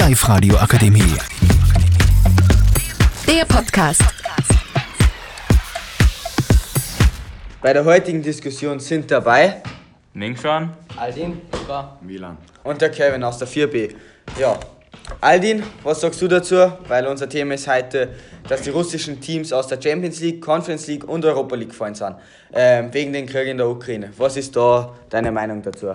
Live-Radio Akademie. Der Podcast. Bei der heutigen Diskussion sind dabei Mingxuan, Aldin Milan. und der Kevin aus der 4B. Ja, Aldin, was sagst du dazu? Weil unser Thema ist heute, dass die russischen Teams aus der Champions League, Conference League und Europa League gefallen sind. Ähm, wegen den Krieg in der Ukraine. Was ist da deine Meinung dazu?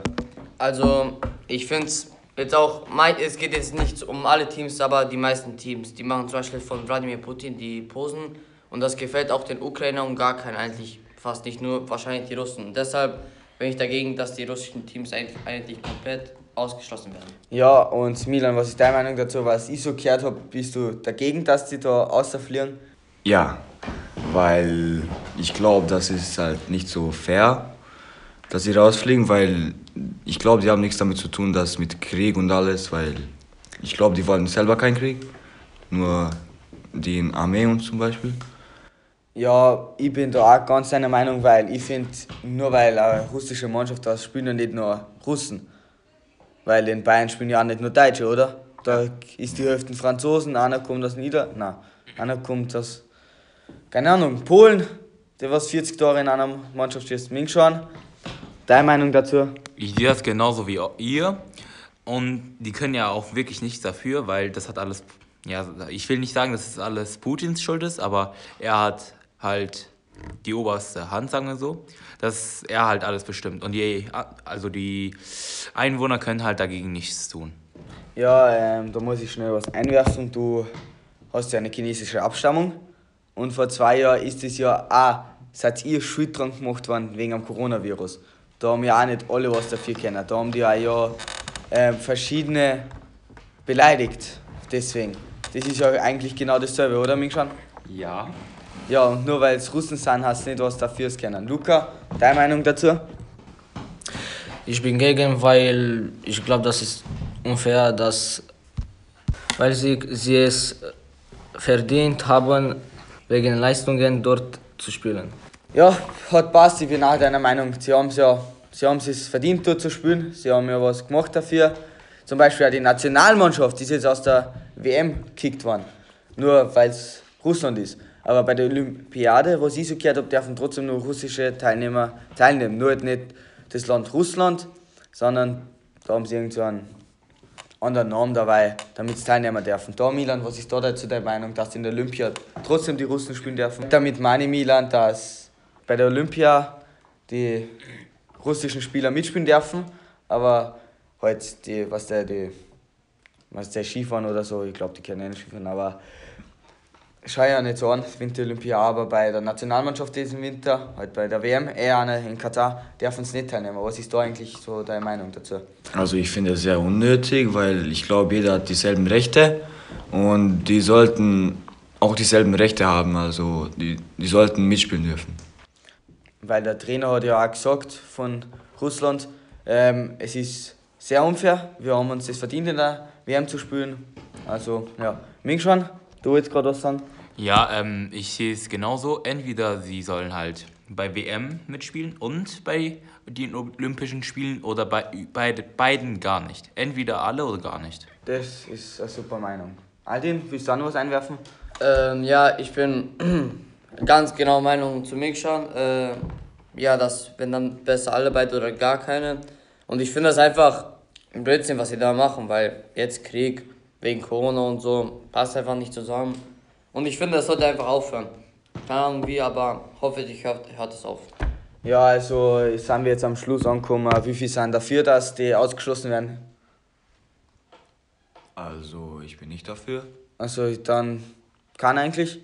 Also, ich finde es jetzt auch, es geht jetzt nicht um alle Teams, aber die meisten Teams. Die machen zum Beispiel von Wladimir Putin die Posen und das gefällt auch den Ukrainern und gar keinen eigentlich, fast nicht nur, wahrscheinlich die Russen. Und deshalb bin ich dagegen, dass die russischen Teams eigentlich, eigentlich komplett ausgeschlossen werden. Ja, und Milan, was ist deine Meinung dazu? Was ich so gehört habe, bist du dagegen, dass die da außerfliegen? Ja, weil ich glaube, das ist halt nicht so fair, dass sie rausfliegen, weil ich glaube, die haben nichts damit zu tun, dass mit Krieg und alles, weil ich glaube, die wollen selber keinen Krieg, nur die in Armee und zum Beispiel. Ja, ich bin da auch ganz deiner Meinung, weil ich finde, nur weil eine russische Mannschaft da spielen ja nicht nur Russen. Weil in Bayern spielen ja auch nicht nur Deutsche, oder? Da ist die Hälfte Franzosen, einer kommt aus Nieder... Nein, einer kommt aus... Keine Ahnung, Polen, der was 40 Jahre in einer Mannschaft ist. Mingschuan, deine Meinung dazu? Ich sehe das genauso wie ihr. Und die können ja auch wirklich nichts dafür, weil das hat alles. Ja, ich will nicht sagen, dass es alles Putins Schuld ist, aber er hat halt die oberste Hand, sagen wir so, dass er halt alles bestimmt. Und die, also die Einwohner können halt dagegen nichts tun. Ja, ähm, da muss ich schnell was einwerfen. Du hast ja eine chinesische Abstammung. Und vor zwei Jahren ist es ja auch, seid ihr schuld dran gemacht worden wegen dem Coronavirus. Da haben ja auch nicht alle was dafür können. Da haben die auch ja ähm, verschiedene beleidigt. Deswegen. Das ist ja eigentlich genau dasselbe, oder Mingshan? Ja. Ja, und nur weil es Russen sind, hast du nicht was dafür können. Luca, deine Meinung dazu? Ich bin gegen, weil ich glaube, das ist unfair, dass, weil sie, sie es verdient haben, wegen Leistungen dort zu spielen. Ja, hat passt, ich bin auch deiner Meinung. Sie haben es ja, sie haben es verdient, dort zu spielen. Sie haben ja was gemacht dafür. Zum Beispiel auch die Nationalmannschaft ist jetzt aus der WM gekickt worden. Nur weil es Russland ist. Aber bei der Olympiade, was ich so gehört habe, dürfen trotzdem nur russische Teilnehmer teilnehmen. Nur halt nicht das Land Russland, sondern da haben sie irgend so einen anderen Namen dabei, damit sie teilnehmen dürfen. Da, Milan, was ist da dazu deine Meinung, dass in der Olympia trotzdem die Russen spielen dürfen? Damit meine Milan, dass bei der Olympia die russischen Spieler mitspielen dürfen, aber halt die, was der, die, was der Skifahren oder so, ich glaube, die können nicht Skifahren, aber schau ja nicht so an, Winter Olympia, aber bei der Nationalmannschaft diesen Winter, halt bei der WM, eher eine in Katar, dürfen sie nicht teilnehmen. Was ist da eigentlich so deine Meinung dazu? Also ich finde es sehr unnötig, weil ich glaube, jeder hat dieselben Rechte und die sollten auch dieselben Rechte haben, also die, die sollten mitspielen dürfen. Weil der Trainer hat ja auch gesagt von Russland, ähm, es ist sehr unfair, wir haben uns das verdient in der WM zu spielen. Also ja, Mingshan, du willst gerade was sagen? Ja, ähm, ich sehe es genauso. Entweder sie sollen halt bei WM mitspielen und bei den Olympischen Spielen oder bei, bei beiden gar nicht. Entweder alle oder gar nicht. Das ist eine super Meinung. Aldin, willst du auch noch was einwerfen? Ähm, ja, ich bin ganz genau Meinung zu Mikshan. Äh, ja, dass wenn dann besser alle beide oder gar keine. Und ich finde das einfach ein Blödsinn, was sie da machen, weil jetzt Krieg wegen Corona und so passt einfach nicht zusammen. Und ich finde, das sollte einfach aufhören. Keine Ahnung wie, aber hoffentlich hört, hört es auf. Ja, also sind wir jetzt am Schluss angekommen. Wie viele sind dafür, dass die ausgeschlossen werden? Also ich bin nicht dafür. Also dann kann eigentlich.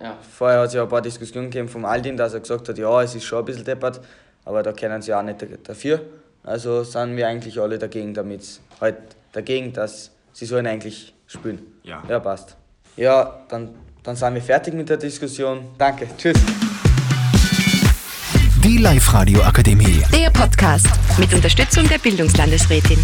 Ja. Vorher hat es ja ein paar Diskussionen gegeben vom Aldin, dass er gesagt hat, ja, es ist schon ein bisschen deppert, aber da kennen sie auch nicht dafür. Also sind wir eigentlich alle dagegen, damit halt dagegen, dass sie sollen eigentlich spielen. Ja. Ja, passt. Ja, dann, dann sind wir fertig mit der Diskussion. Danke, tschüss. Die Live-Radio Akademie. Der Podcast mit Unterstützung der Bildungslandesrätin.